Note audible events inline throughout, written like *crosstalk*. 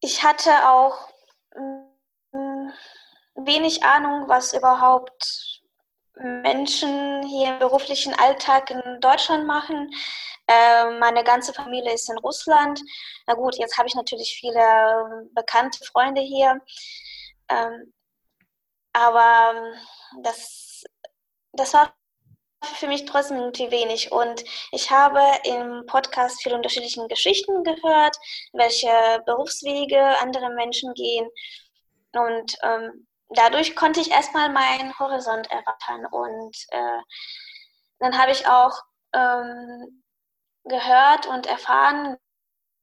ich hatte auch mm, wenig Ahnung, was überhaupt Menschen hier im beruflichen Alltag in Deutschland machen. Äh, meine ganze Familie ist in Russland. Na gut, jetzt habe ich natürlich viele bekannte Freunde hier. Ähm, aber das, das war für mich trotzdem irgendwie wenig. Und ich habe im Podcast viele unterschiedliche Geschichten gehört, welche Berufswege andere Menschen gehen. Und ähm, dadurch konnte ich erstmal meinen Horizont erweitern. Und äh, dann habe ich auch ähm, gehört und erfahren,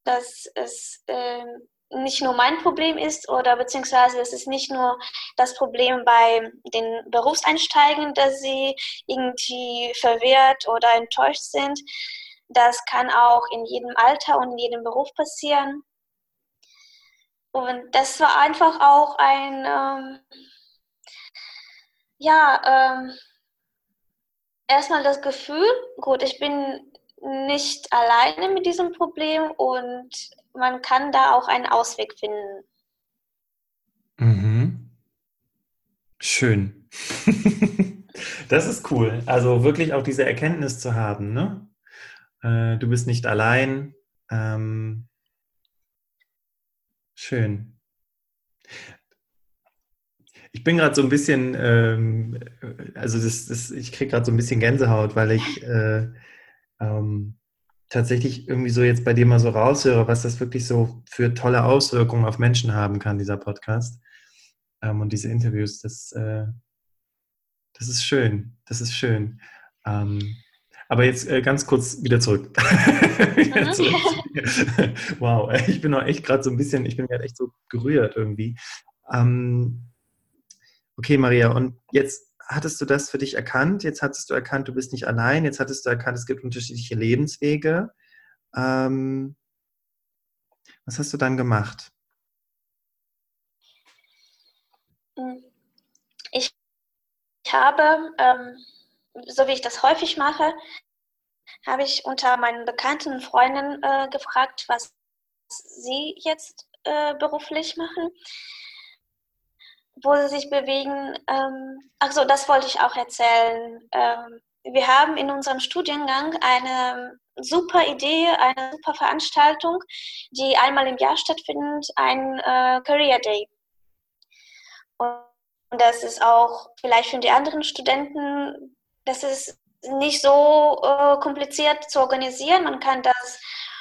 dass es äh, nicht nur mein Problem ist oder beziehungsweise es ist nicht nur das Problem bei den Berufseinsteigen, dass sie irgendwie verwirrt oder enttäuscht sind. Das kann auch in jedem Alter und in jedem Beruf passieren. Und das war einfach auch ein, ähm, ja, ähm, erstmal das Gefühl, gut, ich bin nicht alleine mit diesem Problem und man kann da auch einen Ausweg finden. Mhm. Schön. *laughs* das ist cool. Also wirklich auch diese Erkenntnis zu haben, ne? Äh, du bist nicht allein. Ähm, schön. Ich bin gerade so ein bisschen, ähm, also das, das, ich kriege gerade so ein bisschen Gänsehaut, weil ich äh, ähm, tatsächlich irgendwie so jetzt bei dir mal so raushöre, was das wirklich so für tolle Auswirkungen auf Menschen haben kann, dieser Podcast ähm, und diese Interviews, das, äh, das ist schön, das ist schön. Ähm, aber jetzt äh, ganz kurz wieder zurück. *laughs* wieder zurück. *laughs* wow, ich bin auch echt gerade so ein bisschen, ich bin gerade echt so gerührt irgendwie. Ähm, okay, Maria, und jetzt hattest du das für dich erkannt? Jetzt hattest du erkannt, du bist nicht allein. Jetzt hattest du erkannt, es gibt unterschiedliche Lebenswege. Ähm, was hast du dann gemacht? Ich, ich habe, ähm, so wie ich das häufig mache, habe ich unter meinen bekannten Freunden äh, gefragt, was sie jetzt äh, beruflich machen wo sie sich bewegen. Ähm, ach so, das wollte ich auch erzählen. Ähm, wir haben in unserem Studiengang eine super Idee, eine super Veranstaltung, die einmal im Jahr stattfindet, ein äh, Career Day. Und das ist auch vielleicht für die anderen Studenten, das ist nicht so äh, kompliziert zu organisieren. Man kann das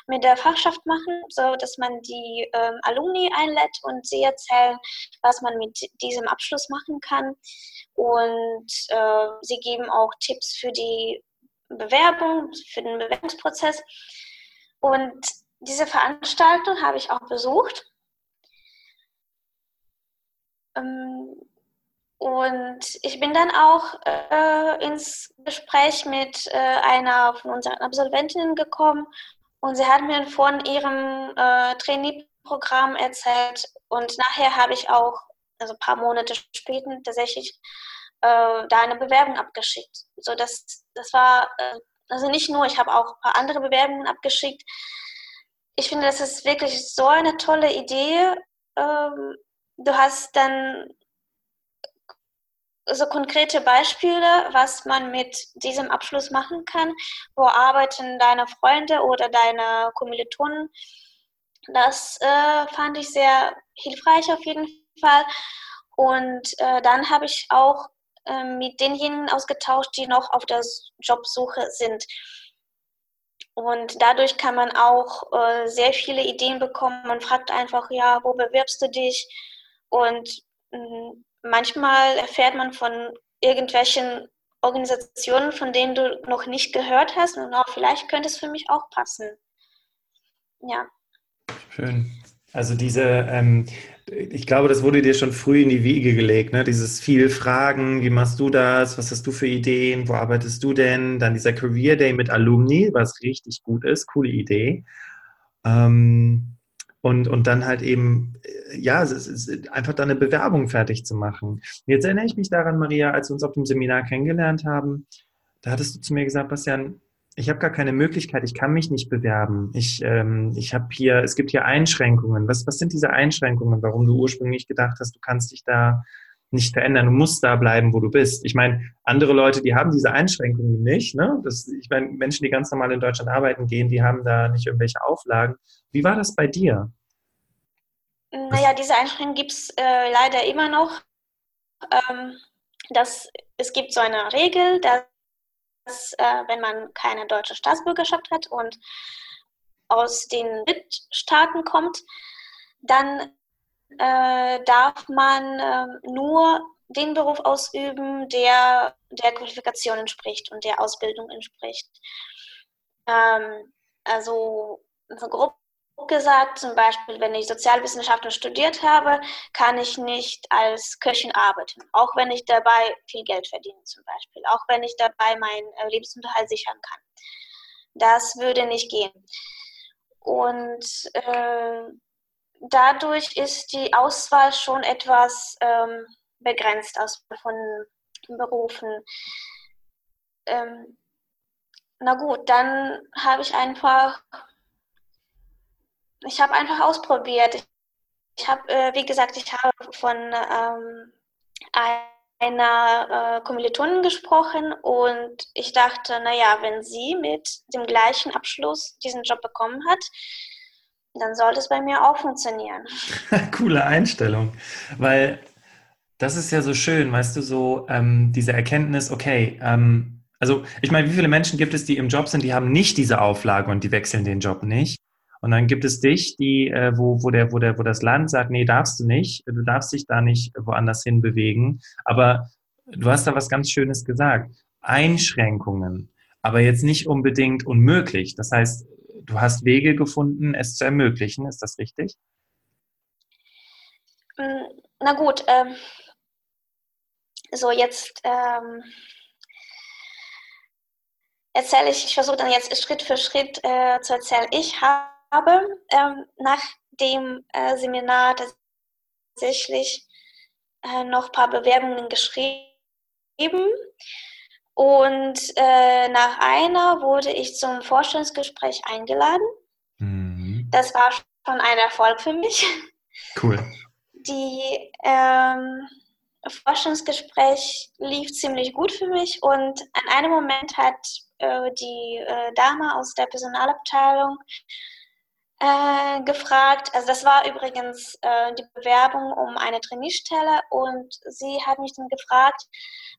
mit der Fachschaft machen, so dass man die ähm, Alumni einlädt und sie erzählen, was man mit diesem Abschluss machen kann. Und äh, sie geben auch Tipps für die Bewerbung, für den Bewerbungsprozess. Und diese Veranstaltung habe ich auch besucht. Ähm, und ich bin dann auch äh, ins Gespräch mit äh, einer von unseren Absolventinnen gekommen und sie hat mir von ihrem äh, Trainee-Programm erzählt und nachher habe ich auch, also ein paar Monate später, tatsächlich äh, da eine Bewerbung abgeschickt. So das, das war, äh, also nicht nur, ich habe auch ein paar andere Bewerbungen abgeschickt. Ich finde, das ist wirklich so eine tolle Idee. Ähm, du hast dann so konkrete Beispiele, was man mit diesem Abschluss machen kann? Wo arbeiten deine Freunde oder deine Kommilitonen? Das äh, fand ich sehr hilfreich auf jeden Fall. Und äh, dann habe ich auch äh, mit denjenigen ausgetauscht, die noch auf der Jobsuche sind. Und dadurch kann man auch äh, sehr viele Ideen bekommen. Man fragt einfach, ja, wo bewirbst du dich? Und mm, manchmal erfährt man von irgendwelchen Organisationen, von denen du noch nicht gehört hast und auch vielleicht könnte es für mich auch passen. Ja. Schön. Also diese, ähm, ich glaube, das wurde dir schon früh in die Wiege gelegt, ne? Dieses viel Fragen, wie machst du das, was hast du für Ideen, wo arbeitest du denn? Dann dieser Career Day mit Alumni, was richtig gut ist, coole Idee. Ähm, und, und dann halt eben, äh, ja, einfach da eine Bewerbung fertig zu machen. Jetzt erinnere ich mich daran, Maria, als wir uns auf dem Seminar kennengelernt haben, da hattest du zu mir gesagt, Bastian, ich habe gar keine Möglichkeit, ich kann mich nicht bewerben. Ich, ähm, ich habe hier, es gibt hier Einschränkungen. Was, was sind diese Einschränkungen, warum du ursprünglich gedacht hast, du kannst dich da nicht verändern, du musst da bleiben, wo du bist. Ich meine, andere Leute, die haben diese Einschränkungen nicht. Ne? Das, ich meine, Menschen, die ganz normal in Deutschland arbeiten gehen, die haben da nicht irgendwelche Auflagen. Wie war das bei dir? Naja, diese Einschränkungen gibt es äh, leider immer noch. Ähm, das, es gibt so eine Regel, dass äh, wenn man keine deutsche Staatsbürgerschaft hat und aus den Drittstaaten kommt, dann äh, darf man äh, nur den Beruf ausüben, der der Qualifikation entspricht und der Ausbildung entspricht. Ähm, also, also grob gesagt, zum Beispiel, wenn ich Sozialwissenschaften studiert habe, kann ich nicht als Köchin arbeiten, auch wenn ich dabei viel Geld verdiene zum Beispiel, auch wenn ich dabei meinen äh, Lebensunterhalt sichern kann. Das würde nicht gehen. Und äh, dadurch ist die Auswahl schon etwas ähm, begrenzt aus, von Berufen. Ähm, na gut, dann habe ich einfach, ich habe einfach ausprobiert. Ich, habe, äh, wie gesagt, ich habe von ähm, einer äh, Kommilitonin gesprochen und ich dachte, naja, wenn sie mit dem gleichen Abschluss diesen Job bekommen hat, dann sollte es bei mir auch funktionieren. *laughs* Coole Einstellung, weil das ist ja so schön, weißt du, so ähm, diese Erkenntnis, okay, ähm, also ich meine, wie viele Menschen gibt es, die im Job sind, die haben nicht diese Auflage und die wechseln den Job nicht. Und dann gibt es dich, die, äh, wo, wo, der, wo, der, wo das Land sagt, nee, darfst du nicht, du darfst dich da nicht woanders hin bewegen. Aber du hast da was ganz Schönes gesagt. Einschränkungen, aber jetzt nicht unbedingt unmöglich. Das heißt, du hast Wege gefunden, es zu ermöglichen. Ist das richtig? Mm, na gut, ähm, so jetzt ähm, erzähle ich, ich versuche dann jetzt Schritt für Schritt äh, zu erzählen. Ich habe ähm, nach dem äh, Seminar tatsächlich äh, noch ein paar Bewerbungen geschrieben und äh, nach einer wurde ich zum Vorstellungsgespräch eingeladen. Mhm. Das war schon ein Erfolg für mich. Cool. Die ähm, Forschungsgespräch lief ziemlich gut für mich und an einem Moment hat äh, die äh, Dame aus der Personalabteilung äh, gefragt, also das war übrigens äh, die Bewerbung um eine Trainierstelle und sie hat mich dann gefragt,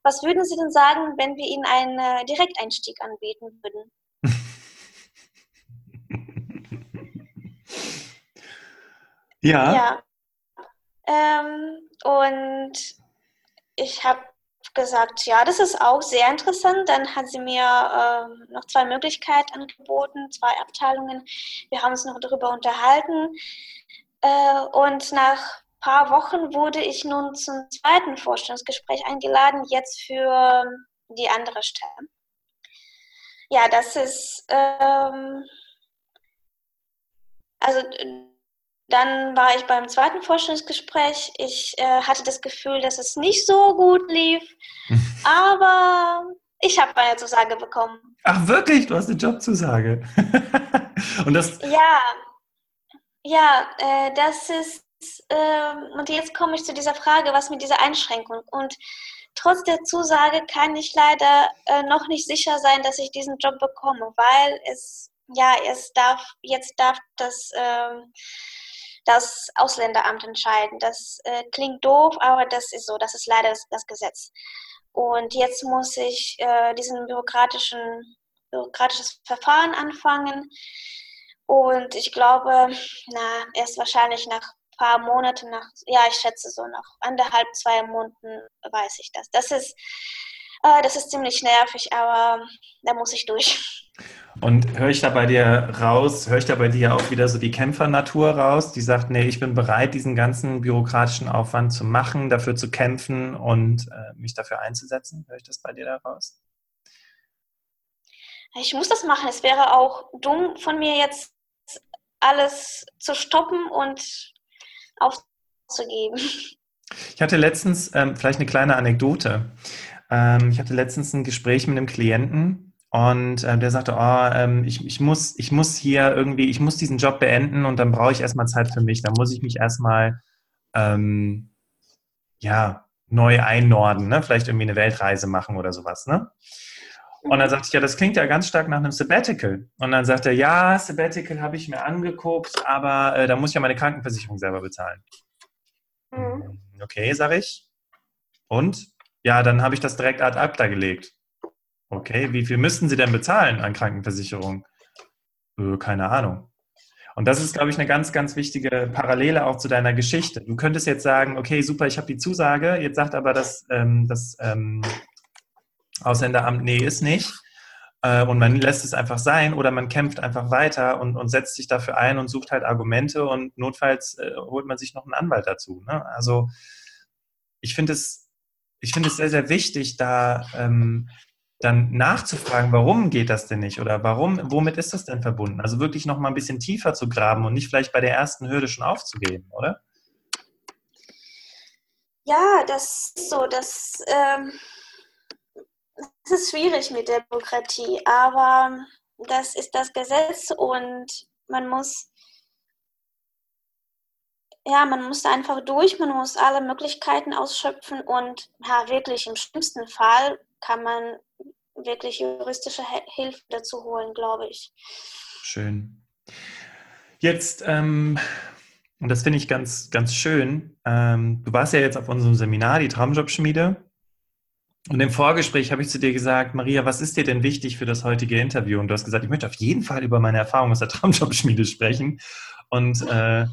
was würden Sie denn sagen, wenn wir Ihnen einen äh, Direkteinstieg anbieten würden? *laughs* ja. Ja. Ähm, und ich habe gesagt, ja, das ist auch sehr interessant. Dann hat sie mir äh, noch zwei Möglichkeiten angeboten, zwei Abteilungen. Wir haben uns noch darüber unterhalten. Äh, und nach ein paar Wochen wurde ich nun zum zweiten Vorstellungsgespräch eingeladen, jetzt für die andere Stelle. Ja, das ist, ähm, also dann war ich beim zweiten Vorstellungsgespräch. Ich äh, hatte das Gefühl, dass es nicht so gut lief, *laughs* aber ich habe meine Zusage bekommen. Ach wirklich? Du hast eine Jobzusage. *laughs* und das? Ja, ja, äh, das ist. Äh, und jetzt komme ich zu dieser Frage, was mit dieser Einschränkung und trotz der Zusage kann ich leider äh, noch nicht sicher sein, dass ich diesen Job bekomme, weil es ja es darf jetzt darf das ähm, das Ausländeramt entscheiden. Das äh, klingt doof, aber das ist so, das ist leider das, das Gesetz. Und jetzt muss ich äh, diesen bürokratischen, bürokratisches Verfahren anfangen. Und ich glaube, na, erst wahrscheinlich nach ein paar Monaten, nach, ja, ich schätze so nach anderthalb, zwei Monaten weiß ich das. Das ist, äh, das ist ziemlich nervig, aber da muss ich durch. Und höre ich da bei dir raus, höre ich da bei dir auch wieder so die Kämpfernatur raus, die sagt, nee, ich bin bereit, diesen ganzen bürokratischen Aufwand zu machen, dafür zu kämpfen und äh, mich dafür einzusetzen? Höre ich das bei dir da raus? Ich muss das machen. Es wäre auch dumm von mir jetzt alles zu stoppen und aufzugeben. Ich hatte letztens, ähm, vielleicht eine kleine Anekdote. Ähm, ich hatte letztens ein Gespräch mit einem Klienten, Und äh, der sagte, oh, ähm, ich, ich, muss, ich muss hier irgendwie, ich muss diesen Job beenden und dann brauche ich erstmal Zeit für mich. Dann muss ich mich erstmal ähm, ja, neu einnorden, ne? vielleicht irgendwie eine Weltreise machen oder sowas. Ne? Und dann sagte ich, ja, das klingt ja ganz stark nach einem Sabbatical. Und dann sagt er, ja, Sabbatical habe ich mir angeguckt, aber äh, da muss ich ja meine Krankenversicherung selber bezahlen. Mhm. Okay, sage ich. Und? Ja, dann habe ich das direkt ad acta gelegt. Okay, wie viel müssten Sie denn bezahlen an Krankenversicherung? Äh, keine Ahnung. Und das ist, glaube ich, eine ganz, ganz wichtige Parallele auch zu deiner Geschichte. Du könntest jetzt sagen, okay, super, ich habe die Zusage, jetzt sagt aber das, ähm, das ähm, Ausländeramt, nee, ist nicht. Äh, und man lässt es einfach sein oder man kämpft einfach weiter und, und setzt sich dafür ein und sucht halt Argumente und notfalls äh, holt man sich noch einen Anwalt dazu. Ne? Also ich finde es, ich finde es sehr, sehr wichtig, da ähm, dann nachzufragen, warum geht das denn nicht oder warum, womit ist das denn verbunden? Also wirklich noch mal ein bisschen tiefer zu graben und nicht vielleicht bei der ersten Hürde schon aufzugeben, oder? Ja, das ist so, das, ähm, das ist schwierig mit der Bürokratie, aber das ist das Gesetz und man muss ja, man muss einfach durch, man muss alle Möglichkeiten ausschöpfen und ja, wirklich im schlimmsten Fall kann man wirklich juristische Hilfe dazu holen, glaube ich. Schön. Jetzt, ähm, und das finde ich ganz, ganz schön, ähm, du warst ja jetzt auf unserem Seminar, die Traumjobschmiede. Und im Vorgespräch habe ich zu dir gesagt, Maria, was ist dir denn wichtig für das heutige Interview? Und du hast gesagt, ich möchte auf jeden Fall über meine Erfahrung aus der Traumjobschmiede sprechen. Und äh,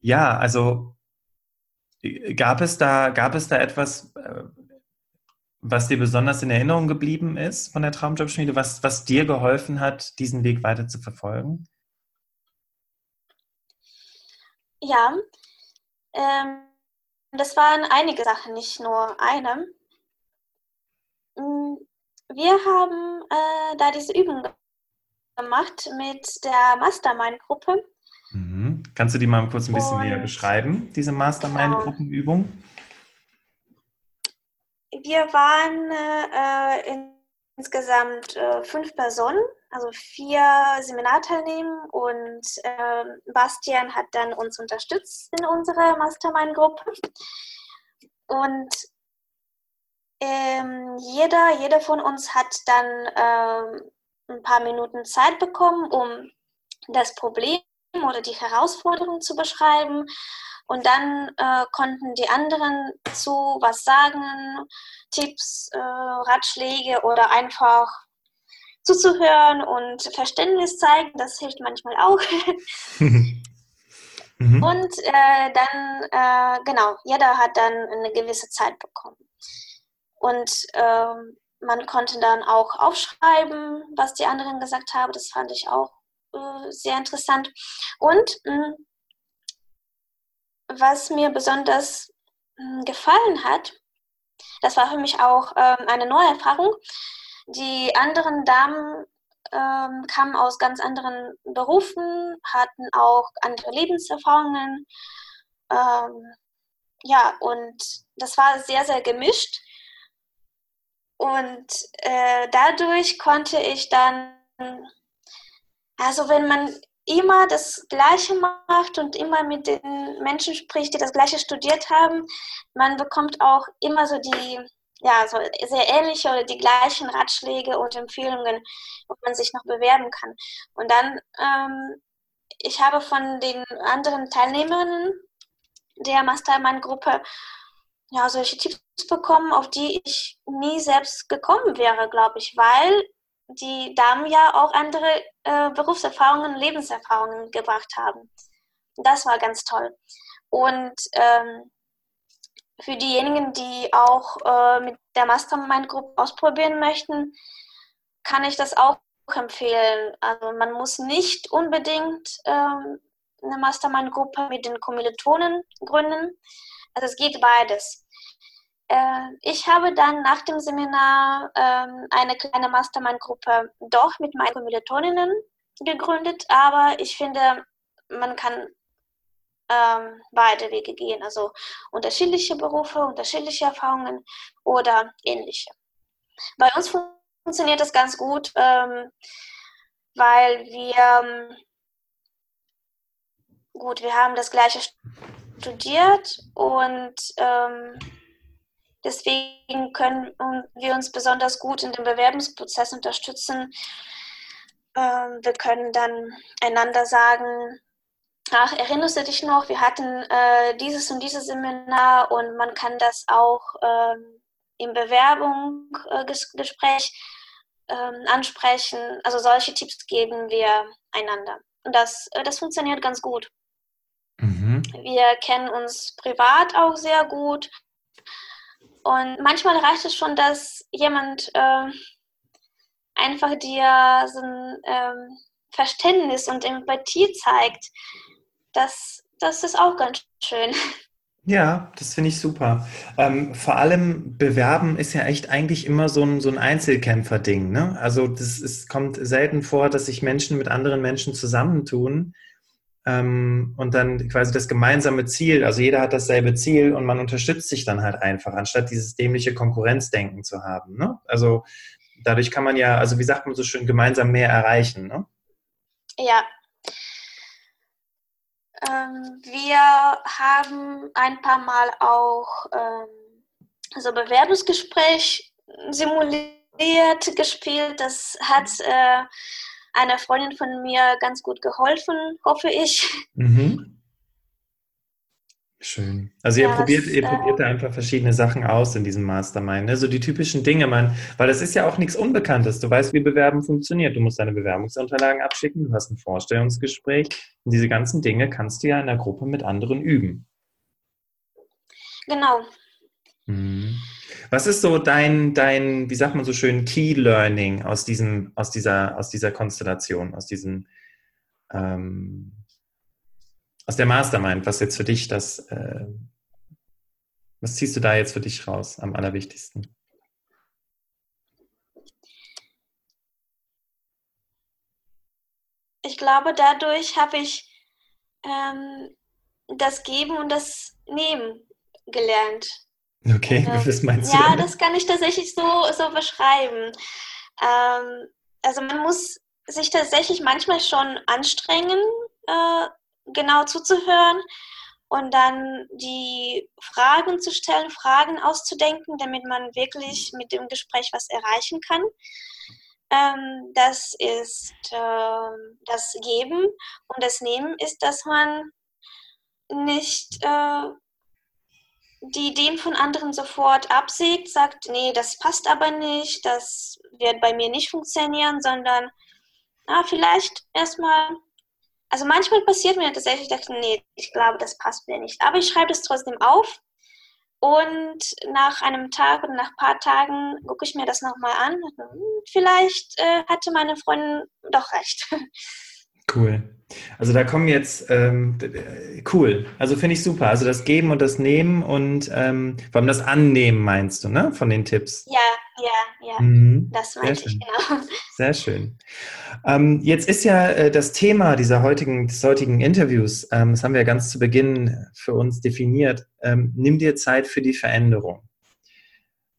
ja, also gab es da, gab es da etwas, äh, was dir besonders in Erinnerung geblieben ist von der Traumjobschmiede, was, was dir geholfen hat, diesen Weg weiter zu verfolgen? Ja, ähm, das waren einige Sachen, nicht nur eine. Mm, wir haben äh, da diese Übung gemacht mit der Mastermind-Gruppe. Mhm. Kannst du die mal kurz ein bisschen Und, näher beschreiben, diese Mastermind-Gruppenübung? Wir waren äh, in, insgesamt äh, fünf Personen, also vier Seminarteilnehmer und äh, Bastian hat dann uns unterstützt in unserer Mastermind-Gruppe. Und ähm, jeder, jeder von uns hat dann ähm, ein paar Minuten Zeit bekommen, um das Problem oder die Herausforderung zu beschreiben und dann äh, konnten die anderen zu was sagen, Tipps, äh, Ratschläge oder einfach zuzuhören und Verständnis zeigen. Das hilft manchmal auch. *laughs* mhm. Und äh, dann, äh, genau, jeder hat dann eine gewisse Zeit bekommen. Und ähm, man konnte dann auch aufschreiben, was die anderen gesagt haben. Das fand ich auch äh, sehr interessant. Und mh, hm, was mir besonders hm, gefallen hat, das war für mich auch ähm, eine neue Erfahrung. Die anderen Damen ähm, kamen aus ganz anderen Berufen, hatten auch andere Lebenserfahrungen. Ähm, ja, und das war sehr, sehr gemischt. Und äh, dadurch konnte ich dann, also wenn man immer das Gleiche macht und immer mit den Menschen spricht, die das Gleiche studiert haben, man bekommt auch immer so die, ja, so sehr ähnliche oder die gleichen Ratschläge und Empfehlungen, wo man sich noch bewerben kann. Und dann, ähm, ich habe von den anderen Teilnehmern der Mastermind-Gruppe ja, solche Tipps bekommen, auf die ich nie selbst gekommen wäre, glaube ich, weil die Damen ja auch andere äh, Berufserfahrungen, Lebenserfahrungen gebracht haben. Das war ganz toll. Und ähm, für diejenigen, die auch äh, mit der Mastermind-Gruppe ausprobieren möchten, kann ich das auch empfehlen. Also man muss nicht unbedingt ähm, eine Mastermind-Gruppe mit den Kommilitonen gründen. Also es geht beides. Äh, ich habe dann nach dem Seminar ähm, eine kleine Mastermind-Gruppe doch mit meinen Kommilitoninnen gegründet, aber ich finde, man kann ähm, beide Wege gehen, also unterschiedliche Berufe, unterschiedliche Erfahrungen oder ähnliche. Bei uns funktioniert das ganz gut, ähm, weil wir, ähm, gut, wir haben das gleiche studiert und ähm, deswegen können wir uns besonders gut in dem Bewerbungsprozess unterstützen. Ähm, wir können dann einander sagen, ach, erinnerst du dich noch, wir hatten äh, dieses und dieses Seminar und man kann das auch ähm, im Bewerbungsgespräch äh, ähm, ansprechen. Also solche Tipps geben wir einander. Und das, äh, das funktioniert ganz gut. Mhm. Wir kennen uns privat auch sehr gut. Und manchmal reicht es schon, dass jemand äh, einfach dir so ein ähm, Verständnis und Empathie zeigt. Das, das ist auch ganz schön. Ja, das finde ich super. Ähm, vor allem Bewerben ist ja echt eigentlich immer so ein, so ein Einzelkämpfer-Ding. Ne? Also das ist, kommt selten vor, dass sich Menschen mit anderen Menschen zusammentun ähm, und dann quasi das gemeinsame Ziel, also jeder hat dasselbe Ziel und man unterstützt sich dann halt einfach, anstatt dieses dämliche Konkurrenzdenken zu haben. Ne? Also dadurch kann man ja, also wie sagt man so schön, gemeinsam mehr erreichen. Ne? Ja. Ähm, wir haben ein paar Mal auch ähm, so Bewerbungsgespräch simuliert, gespielt. Das hat äh, einer Freundin von mir ganz gut geholfen, hoffe ich. Mhm. Schön. Also ihr ja, probiert, ihr probiert da einfach verschiedene Sachen aus in diesem Mastermind. Ne? So die typischen Dinge, man, weil das ist ja auch nichts Unbekanntes. Du weißt, wie Bewerben funktioniert. Du musst deine Bewerbungsunterlagen abschicken, du hast ein Vorstellungsgespräch und diese ganzen Dinge kannst du ja in der Gruppe mit anderen üben. Genau. Mhm. Was ist so dein, dein, wie sagt man so schön, Key Learning aus diesem, aus dieser, aus dieser Konstellation, aus diesem, ähm, aus der Mastermind, was jetzt für dich das, äh, was ziehst du da jetzt für dich raus am allerwichtigsten? Ich glaube, dadurch habe ich ähm, das Geben und das Nehmen gelernt. Okay, ähm, was meinst du? Ja, damit? das kann ich tatsächlich so, so beschreiben. Ähm, also man muss sich tatsächlich manchmal schon anstrengen, äh, genau zuzuhören und dann die Fragen zu stellen, Fragen auszudenken, damit man wirklich mit dem Gespräch was erreichen kann. Ähm, das ist äh, das Geben und das Nehmen ist, dass man nicht äh, die Ideen von anderen sofort absägt, sagt, nee, das passt aber nicht, das wird bei mir nicht funktionieren, sondern na, vielleicht erstmal, also manchmal passiert mir tatsächlich, ich dachte, nee, ich glaube, das passt mir nicht. Aber ich schreibe das trotzdem auf und nach einem Tag oder nach ein paar Tagen gucke ich mir das nochmal an. Hm, vielleicht äh, hatte meine Freundin doch recht. *laughs* Cool. Also da kommen jetzt, ähm, cool, also finde ich super. Also das Geben und das Nehmen und ähm, vor allem das Annehmen meinst du, ne, von den Tipps? Ja, ja, ja, mhm. das meinte ich, genau. *laughs* Sehr schön. Ähm, jetzt ist ja äh, das Thema dieser heutigen, des heutigen Interviews, ähm, das haben wir ganz zu Beginn für uns definiert, ähm, nimm dir Zeit für die Veränderung.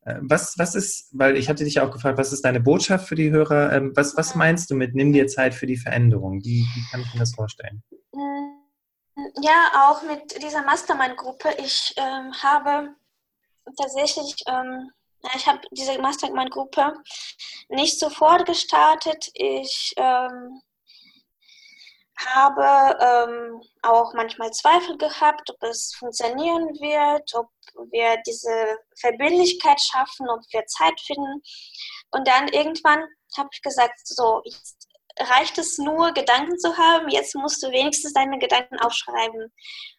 Äh, was, was ist, weil ich hatte dich auch gefragt, was ist deine Botschaft für die Hörer? Ähm, was, was meinst du mit nimm dir Zeit für die Veränderung? Wie, wie kann ich mir das vorstellen? Mm, ja, auch mit dieser Mastermind-Gruppe. Ich ähm, habe tatsächlich, ähm, ich habe diese Mastermind-Gruppe nicht sofort gestartet. Ich ähm, habe ähm, auch manchmal Zweifel gehabt, ob es funktionieren wird, ob wir diese Verbindlichkeit schaffen, ob wir Zeit finden. Und dann irgendwann habe ich gesagt, so, jetzt reicht es nur, Gedanken zu haben, jetzt musst du wenigstens deine Gedanken aufschreiben.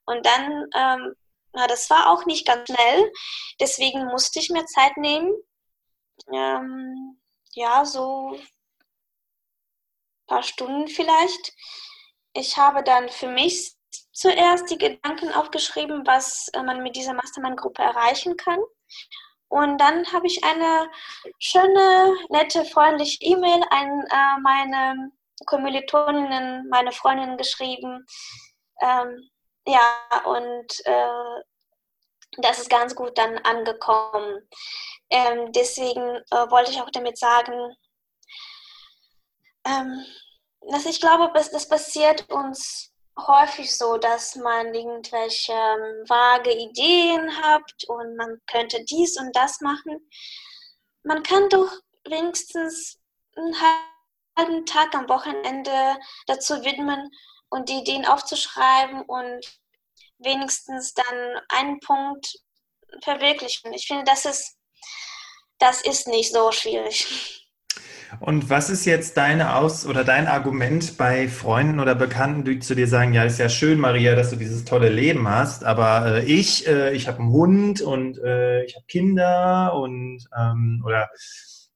Und dann, ähm, na, das war auch nicht ganz schnell, deswegen musste ich mir Zeit nehmen. Ähm, ja, so ein paar Stunden vielleicht ich habe dann für mich zuerst die Gedanken aufgeschrieben, was äh, man mit dieser Mastermind-Gruppe erreichen kann. Und dann habe ich eine schöne, nette, freundliche E-Mail an äh, meine Kommilitoninnen, meine Freundinnen geschrieben. Ähm, ja, und äh, das ist ganz gut dann angekommen. Ähm, deswegen äh, wollte ich auch damit sagen, ähm, dass ich glaube, das passiert uns häufig so, dass man irgendwelche ähm, vage Ideen hat und man könnte dies und das machen. Man kann doch wenigstens einen halben Tag am Wochenende dazu widmen und die Ideen aufzuschreiben und wenigstens dann einen Punkt verwirklichen. Ich finde, das ist, das ist nicht so schwierig. *laughs* Und was ist jetzt deine Aus- oder dein Argument bei Freunden oder Bekannten, die zu dir sagen, ja, ist ja schön, Maria, dass du dieses tolle Leben hast, aber äh, ich, äh, ich habe einen Hund und äh, ich habe Kinder und ähm, oder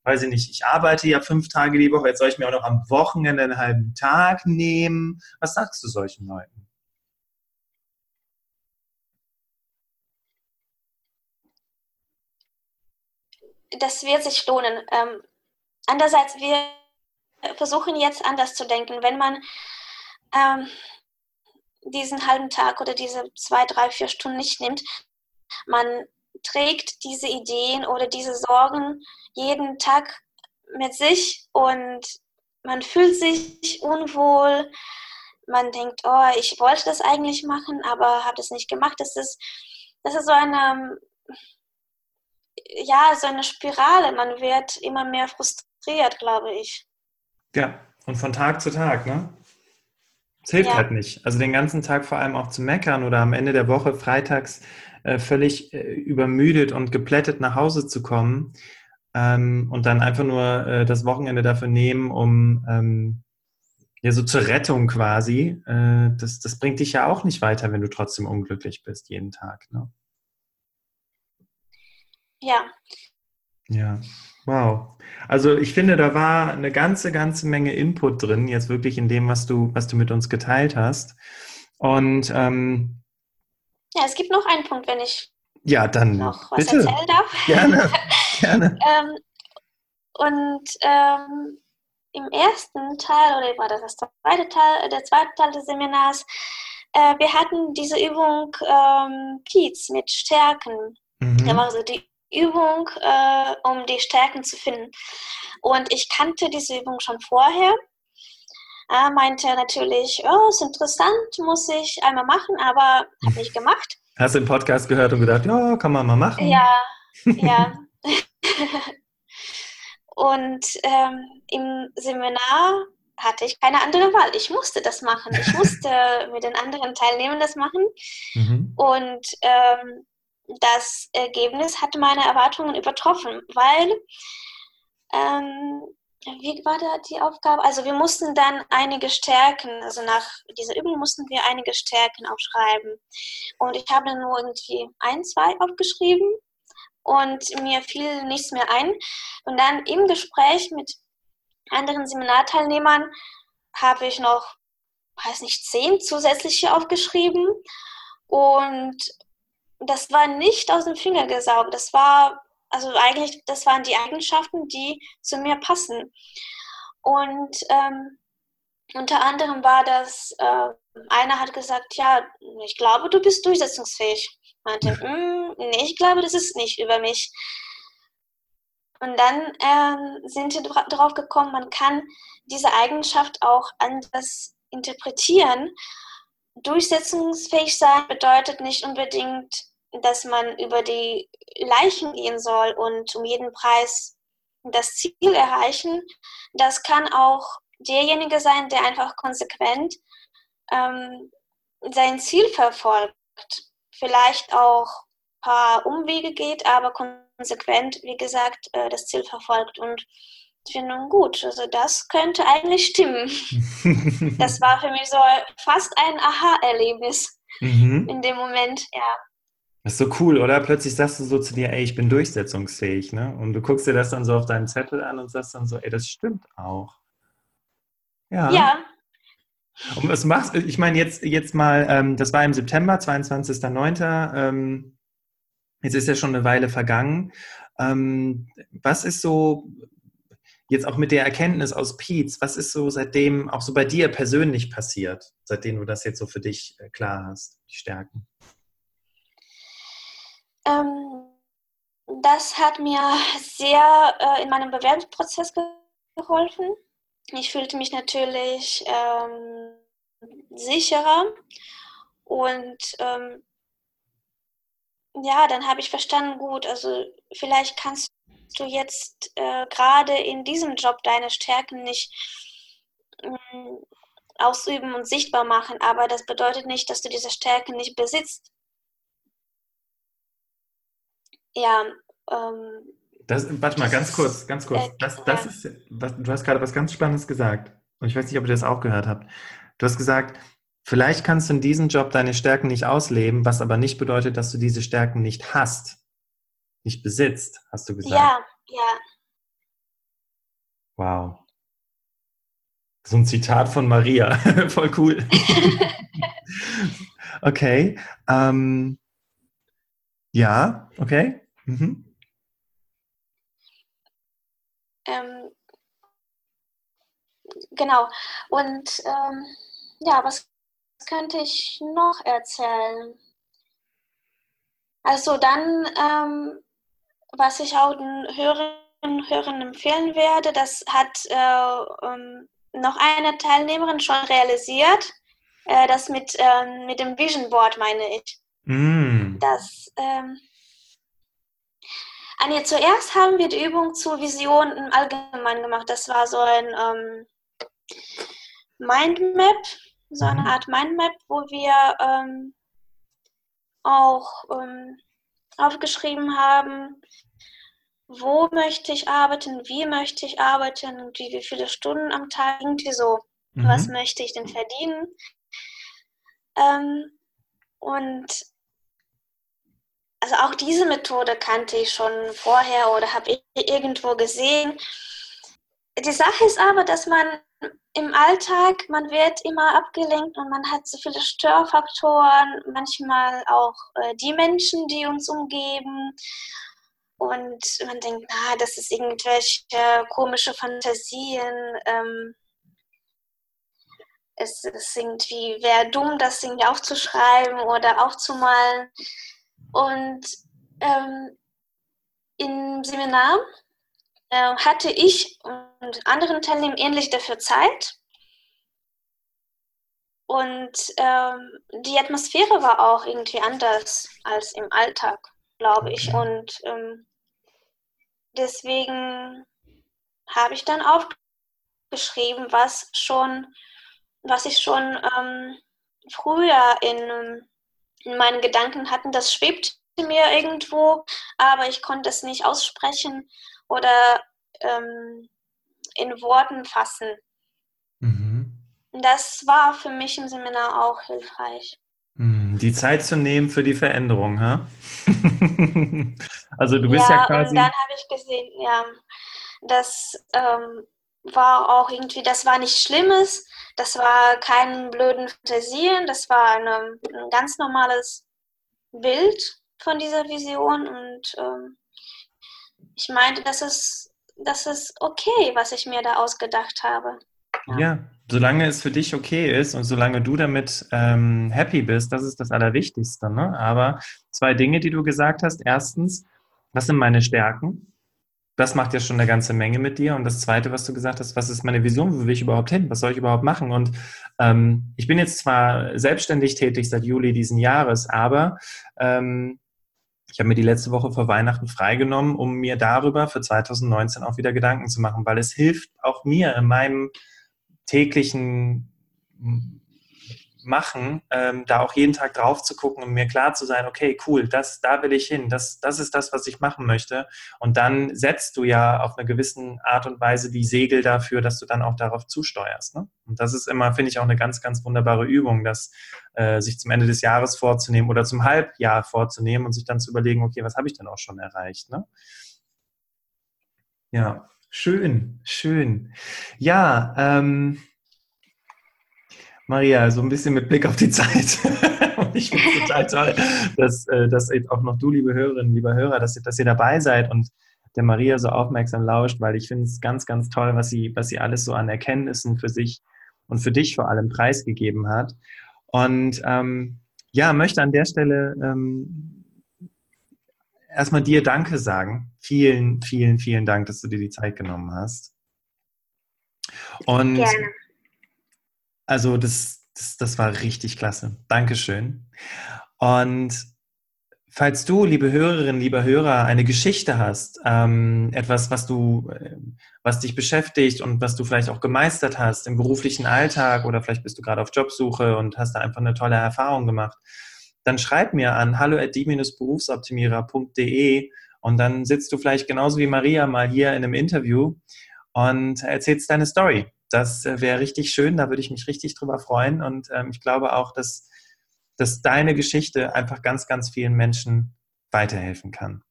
weiß ich nicht, ich arbeite ja fünf Tage die Woche, jetzt soll ich mir auch noch am Wochenende einen halben Tag nehmen. Was sagst du solchen Leuten? Das wird sich lohnen. Ähm, Andererseits, wir versuchen jetzt anders zu denken. Wenn man ähm, diesen halben Tag oder diese zwei, drei, vier Stunden nicht nimmt, man trägt diese Ideen oder diese Sorgen jeden Tag mit sich und man fühlt sich unwohl. Man denkt, oh, ich wollte das eigentlich machen, aber habe das nicht gemacht. Das ist, das ist so eine, ja, so eine Spirale. Man wird immer mehr frustriert frustriert, glaube ich. Ja, und von Tag zu Tag, ne? Es hilft ja. halt nicht. Also den ganzen Tag vor allem auch zu meckern oder am Ende der Woche freitags äh, völlig äh, übermüdet und geplättet nach Hause zu kommen ähm, und dann einfach nur äh, das Wochenende dafür nehmen, um ähm, ja so zur Rettung quasi. Äh, das, das bringt dich ja auch nicht weiter, wenn du trotzdem unglücklich bist jeden Tag. Ne? Ja. Ja. Wow. Also ich finde, da war eine ganze, ganze Menge Input drin, jetzt wirklich in dem, was du, was du mit uns geteilt hast. Und ähm, ja, es gibt noch einen Punkt, wenn ich ja, dann noch was bitte. erzählen darf. Gerne. *laughs* Gerne. ähm, und ähm, im ersten Teil, oder war das das zweite Teil, der zweite Teil des Seminars, äh, wir hatten diese Übung ähm, Kiez mit Stärken. Mhm. Da war so die Übung, äh, um die Stärken zu finden. Und ich kannte diese Übung schon vorher. Er meinte natürlich, oh, ist interessant, muss ich einmal machen, aber habe nicht gemacht. Hast du den Podcast gehört und gedacht, ja, kann man mal machen? Ja, *laughs* ja. und ähm, im Seminar hatte ich keine andere Wahl. Ich musste das machen. Ich *laughs* musste mit den anderen Teilnehmern das machen. Mhm. Und ähm, das Ergebnis hat meine Erwartungen übertroffen, weil, ähm, wie war da die Aufgabe? Also wir mussten dann einige Stärken, also nach dieser Übung mussten wir einige Stärken aufschreiben. Und ich habe dann nur irgendwie ein, zwei aufgeschrieben und mir fiel nichts mehr ein. Und dann im Gespräch mit anderen Seminarteilnehmern habe ich noch, weiß nicht, zehn zusätzliche aufgeschrieben. Und das war nicht aus dem Finger gesaugt. Das war, also eigentlich, das waren die Eigenschaften, die zu mir passen. Und ähm, unter anderem war das, äh, einer hat gesagt, ja, ich glaube, du bist durchsetzungsfähig. Ich meinte, *laughs* mm, nee, ich glaube, das ist nicht über mich. Und dann ähm, sind wir darauf gekommen, man kann diese Eigenschaft auch anders interpretieren durchsetzungsfähig sein bedeutet nicht unbedingt, dass man über die Leichen gehen soll und um jeden Preis das Ziel erreichen. Das kann auch derjenige sein, der einfach konsequent ähm, sein Ziel verfolgt. Vielleicht auch ein paar Umwege geht, aber konsequent, wie gesagt, äh, das Ziel verfolgt. Und finde, gut, also das könnte eigentlich stimmen. *laughs* das war für mich so fast ein Aha-Erlebnis mhm. in dem Moment, ja. Das ist so cool, oder? Plötzlich sagst du so zu dir, ey, ich bin durchsetzungsfähig, ne? Und du guckst dir das dann so auf deinen Zettel an und sagst dann so, ey, das stimmt auch. Ja. Ja. Und was machst du? Ich meine, jetzt, jetzt mal, ähm, das war im September, 22.09. Ähm, jetzt ist ja schon eine Weile vergangen. Ähm, was ist so, jetzt auch mit der Erkenntnis aus Pietz, was ist so seitdem auch so bei dir persönlich passiert, seitdem du das jetzt so für dich äh, klar hast, die Stärken? ähm, das hat mir sehr äh, in meinem Bewerbungsprozess geholfen. Ich fühlte mich natürlich ähm, sicherer und ähm, ja, dann habe ich verstanden, gut, also vielleicht kannst du jetzt äh, gerade in diesem Job deine Stärken nicht äh, ausüben und sichtbar machen, aber das bedeutet nicht, dass du diese Stärken nicht besitzt. Ja, ähm, das, warte mal, ganz kurz, ganz kurz. Äh, das, das ist, was, du hast gerade was ganz Spannendes gesagt. Und ich weiß nicht, ob ihr das auch gehört habt. Du hast gesagt, vielleicht kannst du in diesem Job deine Stärken nicht ausleben, was aber nicht bedeutet, dass du diese Stärken nicht hast, nicht besitzt, hast du gesagt. Ja, ja. Wow. So ein Zitat von Maria. *laughs* Voll cool. *laughs* okay. Ähm, ja, okay. Mhm. Ähm, genau. Und ähm, ja, was könnte ich noch erzählen? Also dann, ähm, was ich auch den Hörerinnen Hörern empfehlen werde, das hat äh, ähm, noch eine Teilnehmerin schon realisiert. Äh, das mit, äh, mit dem Vision Board meine ich. Mm. Das ähm, nee, zuerst haben wir die Übung zur Vision im Allgemeinen gemacht. Das war so ein ähm, Mindmap, so eine mhm. Art Mindmap, wo wir ähm, auch ähm, aufgeschrieben haben, wo möchte ich arbeiten, wie möchte ich arbeiten und wie, wie viele Stunden am Tag, irgendwie so, mhm. was möchte ich denn verdienen. Ähm, und also auch diese Methode kannte ich schon vorher oder habe ich irgendwo gesehen. Die Sache ist aber, dass man im Alltag, man wird immer abgelenkt und man hat so viele Störfaktoren, manchmal auch äh, die Menschen, die uns umgeben. Und man denkt, na, das ist irgendwelche komische Fantasien. Ähm, es ist irgendwie, wäre dumm, das irgendwie aufzuschreiben oder aufzumalen. Und ähm, im Seminar äh, hatte ich und anderen Teilnehmern ähnlich dafür Zeit. Und ähm, die Atmosphäre war auch irgendwie anders als im Alltag, glaube ich. Und ähm, deswegen habe ich dann aufgeschrieben, was schon, was ich schon ähm, früher in in meinen Gedanken hatten, das schwebte mir irgendwo, aber ich konnte es nicht aussprechen oder ähm, in Worten fassen. Mhm. Das war für mich im Seminar auch hilfreich. Die Zeit zu nehmen für die Veränderung, ha? *laughs* also du bist ja, ja quasi. Und dann habe ich gesehen, ja, das ähm, war auch irgendwie, das war nichts Schlimmes, das war kein blöden Fantasien, das war eine, ein ganz normales Bild von dieser Vision und ähm, ich meinte, das ist, das ist okay, was ich mir da ausgedacht habe. Ja. ja solange es für dich okay ist und solange du damit ähm, happy bist, das ist das Allerwichtigste. Ne? Aber zwei Dinge, die du gesagt hast. Erstens, was sind meine Stärken? das macht ja schon eine ganze Menge mit dir. Und das Zweite, was du gesagt hast, was ist meine Vision? Wo will ich überhaupt hin? Was soll ich überhaupt machen? Und ähm, ich bin jetzt zwar selbstständig tätig seit Juli diesen Jahres, aber ähm, ich habe mir die letzte Woche vor Weihnachten freigenommen, um mir darüber für 2019 auch wieder Gedanken zu machen, weil es hilft auch mir in meinem täglichen machen, ähm, da auch jeden Tag drauf zu gucken und mir klar zu sein, okay, cool, das, da will ich hin, das, das ist das, was ich machen möchte. Und dann setzt du ja auf eine gewisse Art und Weise die Segel dafür, dass du dann auch darauf zusteuerst. Ne? Und das ist immer, finde ich, auch eine ganz, ganz wunderbare Übung, das äh, sich zum Ende des Jahres vorzunehmen oder zum Halbjahr vorzunehmen und sich dann zu überlegen, okay, was habe ich denn auch schon erreicht? Ne? Ja, schön, schön. Ja, ähm, Maria, so ein bisschen mit Blick auf die Zeit. *laughs* ich finde es total toll, dass, äh, dass auch noch du, liebe Hörerinnen, lieber Hörer, dass, dass ihr dabei seid und der Maria so aufmerksam lauscht, weil ich finde es ganz, ganz toll, was sie, was sie alles so an Erkenntnissen für sich und für dich vor allem preisgegeben hat. Und ähm, ja, möchte an der Stelle ähm, erstmal dir Danke sagen. Vielen, vielen, vielen Dank, dass du dir die Zeit genommen hast. Und Gerne. also das, das, das war richtig klasse. Dankeschön. Und Falls du, liebe Hörerinnen, lieber Hörer, eine Geschichte hast, ähm, etwas, was du, äh, was dich beschäftigt und was du vielleicht auch gemeistert hast im beruflichen Alltag oder vielleicht bist du gerade auf Jobsuche und hast da einfach eine tolle Erfahrung gemacht, dann schreib mir an hallo@die-berufsoptimierer.de und dann sitzt du vielleicht genauso wie Maria mal hier in einem Interview und erzählst deine Story. Das äh, wäre richtig schön, da würde ich mich richtig drüber freuen und ähm, ich glaube auch, dass dass deine Geschichte einfach ganz, ganz vielen Menschen weiterhelfen kann.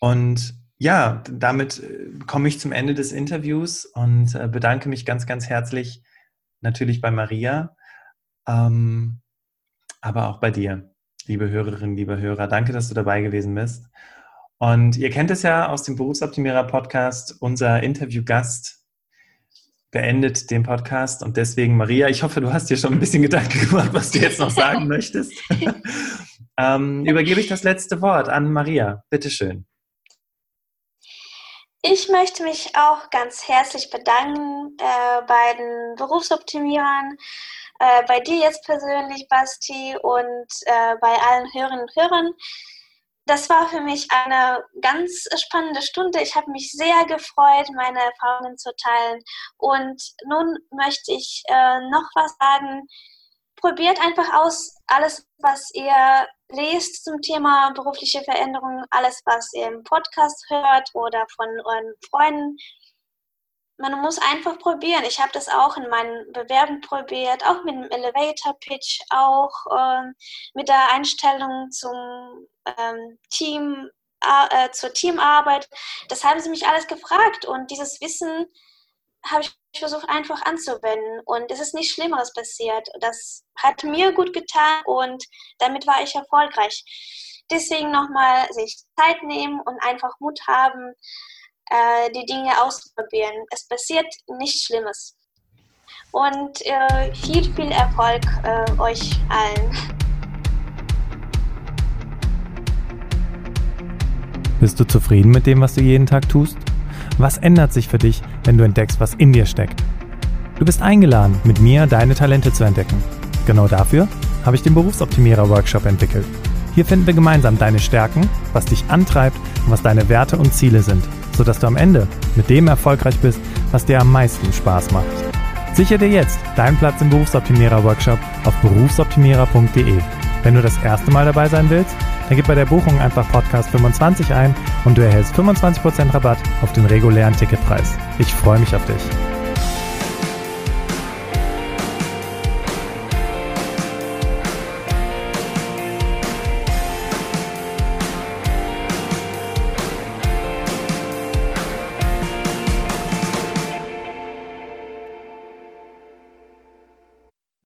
Und ja, damit äh, komme ich zum Ende des Interviews und äh, bedanke mich ganz, ganz herzlich natürlich bei Maria, ähm, aber auch bei dir, liebe Hörerinnen, liebe Hörer. Danke, dass du dabei gewesen bist. Und ihr kennt es ja aus dem Berufsoptimierer Podcast, unser Interviewgast beendet den Podcast und deswegen, Maria, ich hoffe, du hast dir schon ein bisschen Gedanken gemacht, was du jetzt noch sagen möchtest. *laughs* ähm, übergebe ich das letzte Wort an Maria. Bitteschön. Ich möchte mich auch ganz herzlich bedanken äh, bei den Berufsoptimierern, äh, bei dir jetzt persönlich, Basti, und äh, bei allen Hörerinnen und Hörern das war für mich eine ganz spannende Stunde. Ich habe mich sehr gefreut, meine Erfahrungen zu teilen. Und nun möchte ich äh, noch was sagen. Probiert einfach aus alles, was ihr lest zum Thema berufliche Veränderung, alles, was ihr im Podcast hört oder von euren Freunden man muss einfach probieren. Ich habe das auch in meinen Bewerben probiert, auch mit dem Elevator Pitch, auch ähm, mit der Einstellung zum ähm, Team, äh, zur Teamarbeit. Das haben sie mich alles gefragt und dieses Wissen habe ich versucht einfach anzuwenden und es ist nichts Schlimmeres passiert. Das hat mir gut getan und damit war ich erfolgreich. Deswegen nochmal sich Zeit nehmen und einfach Mut haben, äh, die Dinge ausprobieren. Es passiert nichts Schlimmes. Und äh, viel, viel Erfolg äh, euch allen. Bist du zufrieden mit dem, was du jeden Tag tust? Was ändert sich für dich, wenn du entdeckst, was in dir steckt? Du bist eingeladen, mit mir deine Talente zu entdecken. Genau dafür habe ich den Berufsoptimierer Workshop entwickelt. Hier finden wir gemeinsam deine Stärken, was dich antreibt und was deine Werte und Ziele sind sodass du am Ende mit dem erfolgreich bist, was dir am meisten Spaß macht. Sichere dir jetzt deinen Platz im Berufsoptimierer Workshop auf berufsoptimierer.de. Wenn du das erste Mal dabei sein willst, dann gib bei der Buchung einfach Podcast 25 ein und du erhältst 25% Rabatt auf den regulären Ticketpreis. Ich freue mich auf dich.